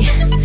yeah.